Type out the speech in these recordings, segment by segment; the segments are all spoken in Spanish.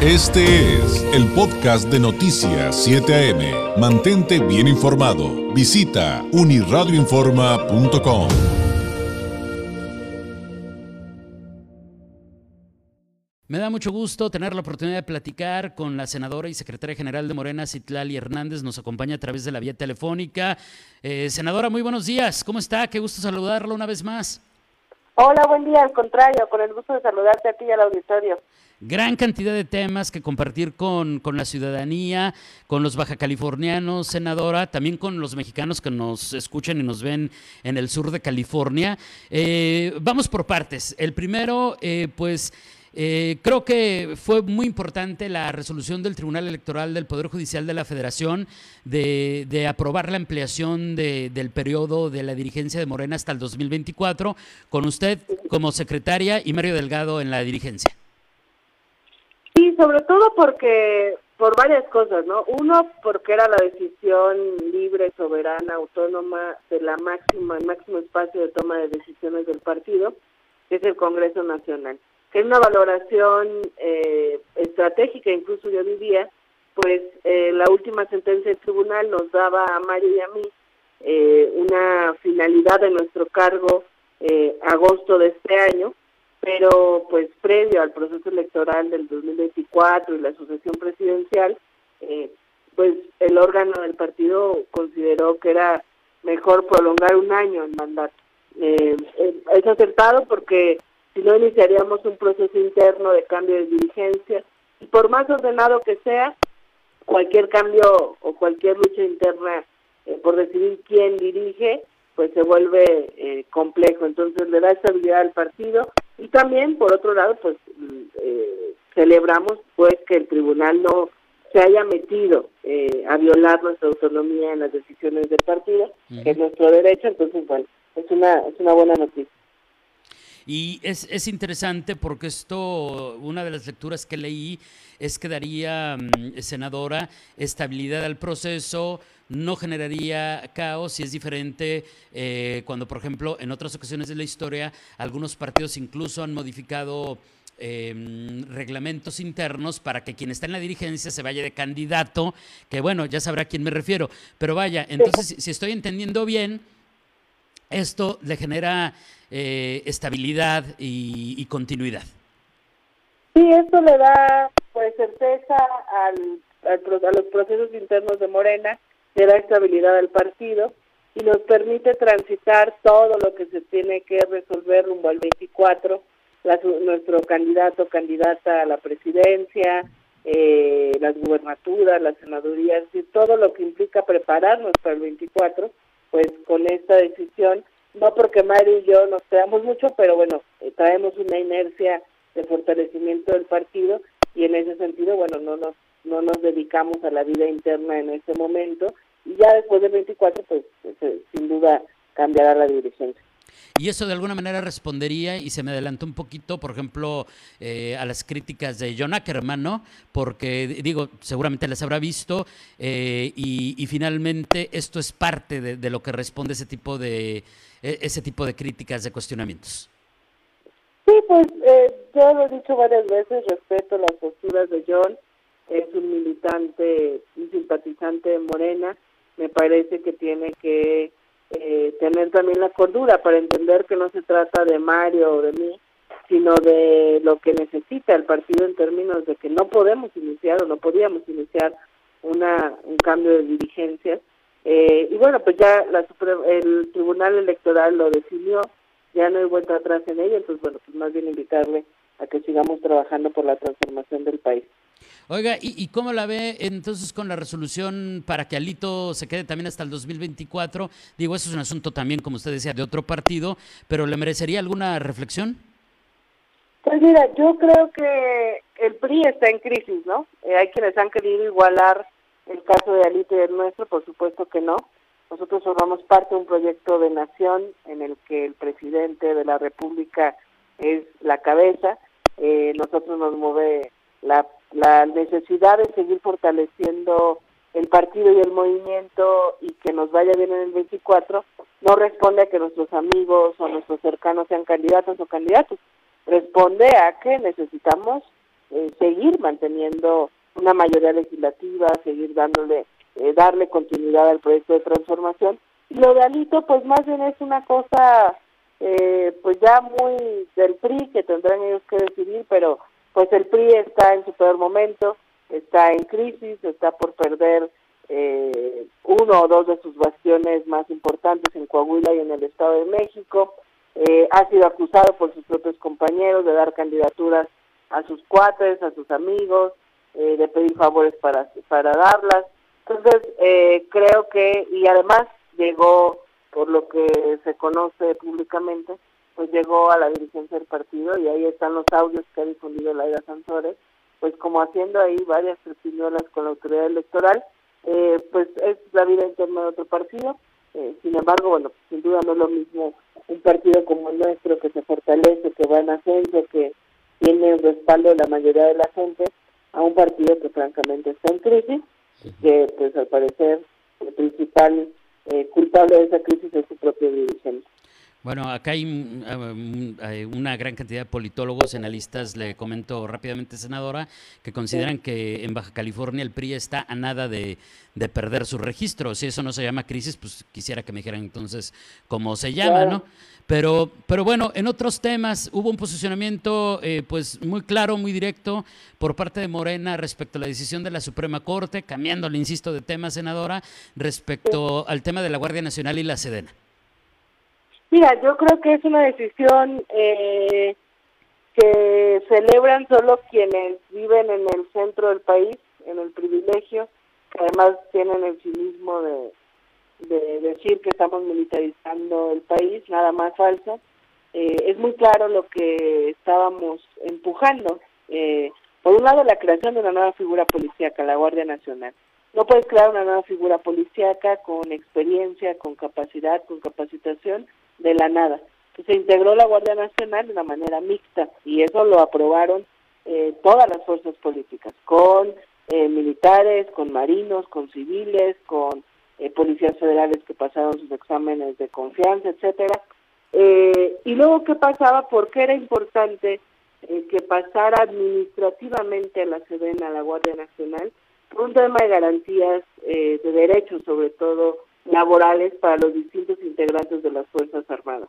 Este es el podcast de Noticias 7 AM. Mantente bien informado. Visita uniradioinforma.com. Me da mucho gusto tener la oportunidad de platicar con la senadora y secretaria general de Morena, Citlali Hernández. Nos acompaña a través de la vía telefónica. Eh, senadora, muy buenos días. ¿Cómo está? Qué gusto saludarla una vez más. Hola, buen día. Al contrario, con el gusto de saludarte a ti al auditorio gran cantidad de temas que compartir con, la ciudadanía, con los baja californianos, senadora, también con los mexicanos que nos escuchan y nos ven en el sur de California. Eh, vamos por partes. El primero, eh, pues... Eh, creo que fue muy importante la resolución del Tribunal Electoral del Poder Judicial de la Federación de, de aprobar la ampliación de, del periodo de la dirigencia de Morena hasta el 2024, con usted como secretaria y Mario Delgado en la dirigencia. Sí, sobre todo porque por varias cosas, ¿no? Uno, porque era la decisión libre, soberana, autónoma de la máxima, el máximo espacio de toma de decisiones del partido, que es el Congreso Nacional, que es una valoración eh, estratégica, incluso yo diría, pues eh, la última sentencia del tribunal nos daba a Mario y a mí eh, una finalidad de nuestro cargo agosto de este año, pero pues previo al proceso electoral del 2024 y la sucesión presidencial, eh, pues el órgano del partido consideró que era mejor prolongar un año el mandato. Eh, eh, es acertado porque si no iniciaríamos un proceso interno de cambio de dirigencia y por más ordenado que sea, cualquier cambio o cualquier lucha interna por decidir quién dirige, pues se vuelve complejo. Entonces le da estabilidad al partido y también, por otro lado, pues eh, celebramos pues que el tribunal no se haya metido eh, a violar nuestra autonomía en las decisiones del partido, que es nuestro derecho, entonces, bueno, es una, es una buena noticia. Y es, es, interesante porque esto, una de las lecturas que leí es que daría, mm, senadora, estabilidad al proceso, no generaría caos y es diferente eh, cuando, por ejemplo, en otras ocasiones de la historia, algunos partidos incluso han modificado em, reglamentos internos para que quien está en la dirigencia se vaya de candidato, que bueno, ya sabrá a quién me refiero. Pero vaya, entonces, si estoy entendiendo bien, esto le genera eh, estabilidad y, continuidad. Sí, esto le da pues certeza al, a los procesos internos de Morena, le da estabilidad al partido y nos permite transitar todo lo que se tiene que resolver rumbo al 24, nuestro candidato, candidata a la presidencia, eh, las gubernaturas, las senadurías, y todo lo que implica prepararnos para el 24, pues con esta decisión no porque Mario y yo nos creamos mucho, pero bueno, eh, traemos una inercia de fortalecimiento del partido y en ese sentido, bueno, no nos no nos dedicamos a la vida interna en este momento y ya después del 24, pues, pues sin duda cambiará la dirigencia. Y eso de alguna manera respondería, y se me adelantó un poquito, por ejemplo, eh, a las críticas de John Ackerman, ¿no? Porque, digo, seguramente las habrá visto, y, y, finalmente esto es parte de, de, lo que responde ese tipo de, e, ese tipo de críticas, de cuestionamientos? Sí, pues eh, yo lo he dicho varias veces, respeto las posturas de John, es un militante, un simpatizante de Morena, me parece que tiene que eh, tener también la cordura para entender que no se trata de Mario o de mí, sino de lo que necesita el partido en términos de que no podemos iniciar o no podíamos iniciar una un cambio de dirigencias eh, y bueno, pues ya la el Tribunal Electoral lo definió, ya no hay vuelta atrás en ello, entonces bueno, pues más bien invitarle a que sigamos trabajando por la transformación del país. Oiga, ¿y, ¿y, cómo la ve entonces con la resolución para que Alito se quede también hasta el 2024? Digo, eso es un asunto también, como usted decía, de otro partido, pero ¿le merecería alguna reflexión? Pues mira, yo creo que el PRI está en crisis, ¿no? Eh, hay quienes han querido igualar el caso de Alito y el nuestro, por supuesto que no. Nosotros formamos parte de un proyecto de nación en el que el presidente de la República es la cabeza. Eh, nosotros nos mueve la, la necesidad de seguir fortaleciendo el partido y el movimiento y que nos vaya bien en el 24 no responde a que nuestros amigos o nuestros cercanos sean candidatos o candidatos. Responde a que necesitamos eh, seguir manteniendo una mayoría legislativa, seguir dándole, eh, darle continuidad al proyecto de transformación. Y lo de Alito, pues más bien es una cosa, eh, pues ya muy del PRI, que tendrán ellos que decidir, pero pues el PRI está en su peor momento, está en crisis, está por perder eh, uno o dos de sus bastiones más importantes en Coahuila y en el Estado de México. Eh, ha sido acusado por sus propios compañeros de dar candidaturas a sus cuates, a sus amigos, eh, de pedir favores para, para darlas. Entonces, eh, creo que, y además llegó, por lo que se conoce públicamente, pues llegó a la dirigencia del partido y ahí están los audios que ha difundido Laida Sansores, pues como haciendo ahí varias triquiñuelas con la autoridad electoral, eh, pues es la vida interna de otro partido. Eh, sin embargo, bueno, sin duda no es lo mismo un partido como el nuestro que se fortalece, que va en ascenso, que tiene el respaldo de la mayoría de la gente, a un partido que francamente está en crisis, que pues al parecer el principal eh, culpable de esa crisis es su propio dirigente. Bueno, acá hay una gran cantidad de politólogos, analistas, le comento rápidamente, senadora, que consideran que en Baja California el PRI está a nada de, perder su registro. Si eso no se llama crisis, pues quisiera que me dijeran entonces cómo se llama, ¿no? Pero, pero bueno, en otros temas hubo un posicionamiento eh, pues muy claro, muy directo por parte de Morena respecto a la decisión de la Suprema Corte, cambiándole, insisto, de tema, senadora, respecto al tema de la Guardia Nacional y la Sedena. Mira, yo creo que es una decisión eh, que celebran solo quienes viven en el centro del país, en el privilegio, que además tienen el cinismo de, de decir que estamos militarizando el país, nada más falso. Eh, es muy claro lo que estábamos empujando. Eh, por un lado, la creación de una nueva figura policíaca, la Guardia Nacional. No puedes crear una nueva figura policíaca con experiencia, con capacidad, con capacitación, de la nada. Se integró la Guardia Nacional de una manera mixta y eso lo aprobaron eh, todas las fuerzas políticas, con eh, militares, con marinos, con civiles, con eh, policías federales que pasaron sus exámenes de confianza, etcétera. y luego, ¿qué pasaba? ¿Por qué era importante que pasara administrativamente a la Sedena, a la Guardia Nacional? Por un tema de garantías de derechos, sobre todo laborales para los distintos integrantes de las Fuerzas Armadas.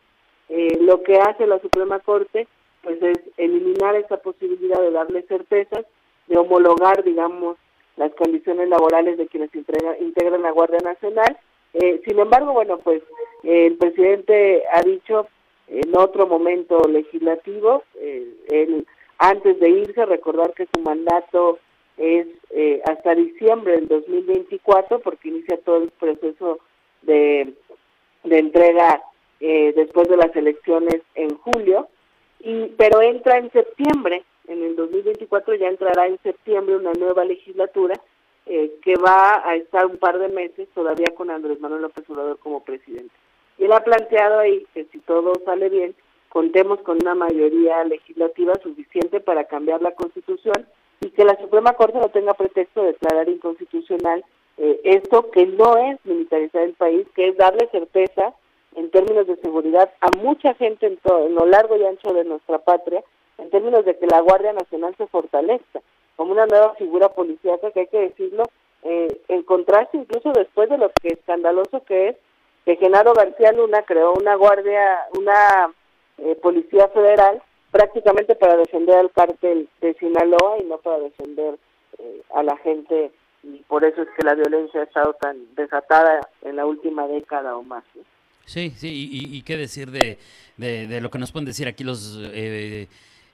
Eh, lo que hace la Suprema Corte pues es eliminar esa posibilidad de darle certezas, de homologar, digamos, las condiciones laborales de quienes integran la Guardia Nacional. Eh, sin embargo, bueno, pues el presidente ha dicho en otro momento legislativo, eh, antes de irse, recordar que su mandato es hasta diciembre del 2024, porque inicia todo el proceso de, entrega eh, después de las elecciones en julio, y pero entra en septiembre, en el 2024 ya entrará en septiembre una nueva legislatura eh, que va a estar un par de meses todavía con Andrés Manuel López Obrador como presidente. Y él ha planteado ahí que si todo sale bien, contemos con una mayoría legislativa suficiente para cambiar la constitución y que la Suprema Corte no tenga pretexto de declarar inconstitucional eh, esto que no es militarizar el país, que es darle certeza en términos de seguridad a mucha gente en, todo, en lo largo y ancho de nuestra patria, en términos de que la Guardia Nacional se fortalezca como una nueva figura policíaca, que hay que decirlo, eh, en contraste incluso después de lo que escandaloso que es que Genaro García Luna creó una guardia, una eh, policía federal prácticamente para defender al cártel de Sinaloa y no para defender a la gente por eso es que la violencia ha estado tan desatada en la última década o más. Sí, sí, y, qué decir de, de, lo que nos pueden decir aquí los eh,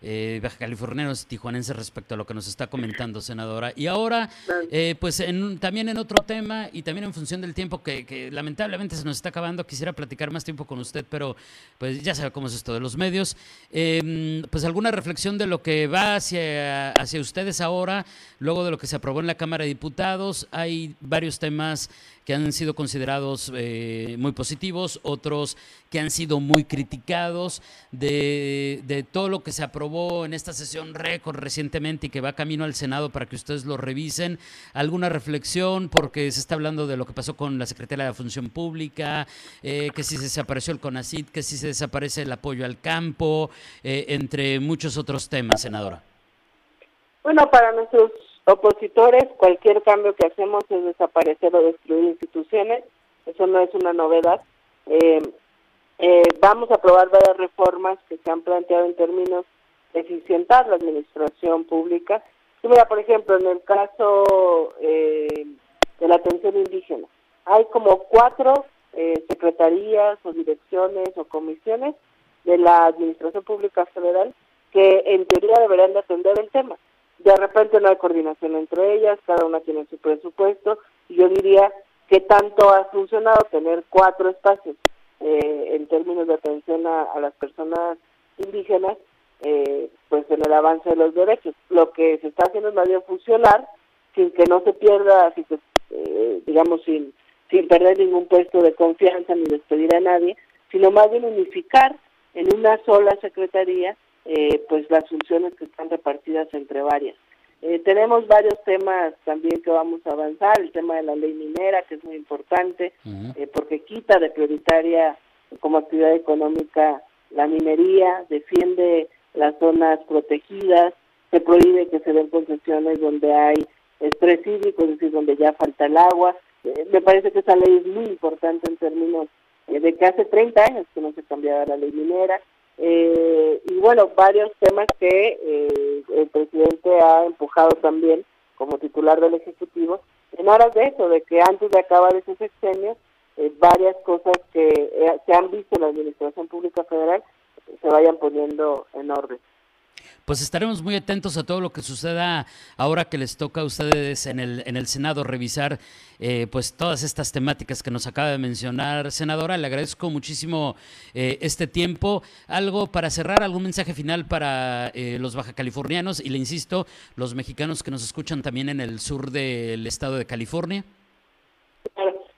eh, baja californianos tijuanenses respecto a lo que nos está comentando, senadora. Y ahora, eh, pues en, también en otro tema y también en función del tiempo que, lamentablemente se nos está acabando, quisiera platicar más tiempo con usted, pero pues ya sabe cómo es esto de los medios. Em, pues alguna reflexión de lo que va hacia, hacia ustedes ahora, luego de lo que se aprobó en la Cámara de Diputados. Hay varios temas que han sido considerados eh, muy positivos, otros que han sido muy criticados, de, de, todo lo que se aprobó en esta sesión récord recientemente y que va camino al Senado para que ustedes lo revisen. ¿Alguna reflexión? Porque se está hablando de lo que pasó con la Secretaría de la Función Pública, eh, que si se desapareció el CONACID, que si se desaparece el apoyo al campo, eh, entre muchos otros temas, senadora. Bueno, para nuestros opositores, cualquier cambio que hacemos es desaparecer o destruir instituciones. Eso no es una novedad. Eh, eh, vamos a aprobar varias reformas que se han planteado en términos de eficientar la administración pública. Y mira, por ejemplo, en el caso eh, de la atención indígena, hay como cuatro secretarías o direcciones o comisiones de la Administración Pública Federal que en teoría deberían de atender el tema. De repente no hay coordinación entre ellas, cada una tiene su presupuesto, y yo diría que tanto ha funcionado tener cuatro espacios eh, en términos de atención a, las personas indígenas, eh, pues en el avance de los derechos. Lo que se está haciendo es más bien funcionar sin que no se pierda, eh, digamos, sin, sin perder ningún puesto de confianza ni despedir a nadie, sino más bien unificar en una sola secretaría eh, pues las funciones que están repartidas entre varias. Eh, tenemos varios temas también que vamos a avanzar, el tema de la ley minera, que es muy importante, eh, porque quita de prioritaria como actividad económica la minería, defiende las zonas protegidas, se prohíbe que se den concesiones donde hay estrés hídrico, es decir, donde ya falta el agua. me parece que esa ley es muy importante en términos de que hace 30 años que no se cambiaba la ley minera. Eh, y bueno, varios temas que eh, el presidente ha empujado también como titular del Ejecutivo, en aras de eso, de que antes de acabar ese sexenio, eh, varias cosas que se han visto en la Administración Pública Federal se vayan poniendo en orden pues estaremos muy atentos a todo lo que suceda ahora que les toca a ustedes en el, en el Senado revisar eh, pues todas estas temáticas que nos acaba de mencionar, senadora. Le agradezco muchísimo eh, este tiempo. Algo para cerrar, algún mensaje final para eh, los baja californianos y le insisto, los mexicanos que nos escuchan también en el sur del estado de California.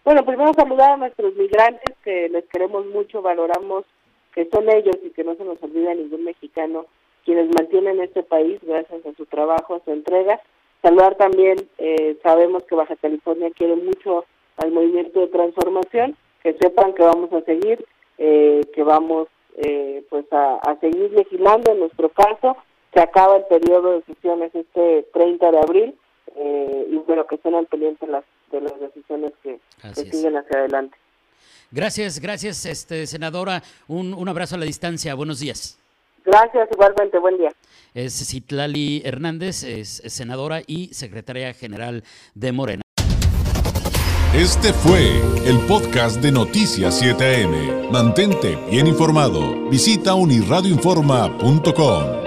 Bueno, primero saludar a nuestros migrantes que les queremos mucho, valoramos que son ellos y que no se nos olvida ningún mexicano quienes mantienen este país gracias a su trabajo, a su entrega. Saludar también, eh, sabemos que Baja California quiere mucho al movimiento de transformación, que sepan que vamos a seguir, eh, que vamos eh, pues a, seguir legislando en nuestro caso. Se acaba el periodo de sesiones este 30 de abril y bueno, que estén al pendiente las, de las decisiones que, siguen hacia adelante. Gracias, gracias, este senadora. Un, un abrazo a la distancia. Buenos días. Gracias, igualmente, buen día. Es Citlali Hernández, es senadora y secretaria general de Morena. Este fue el podcast de Noticias 7am. Mantente bien informado. Visita unirradioinforma.com.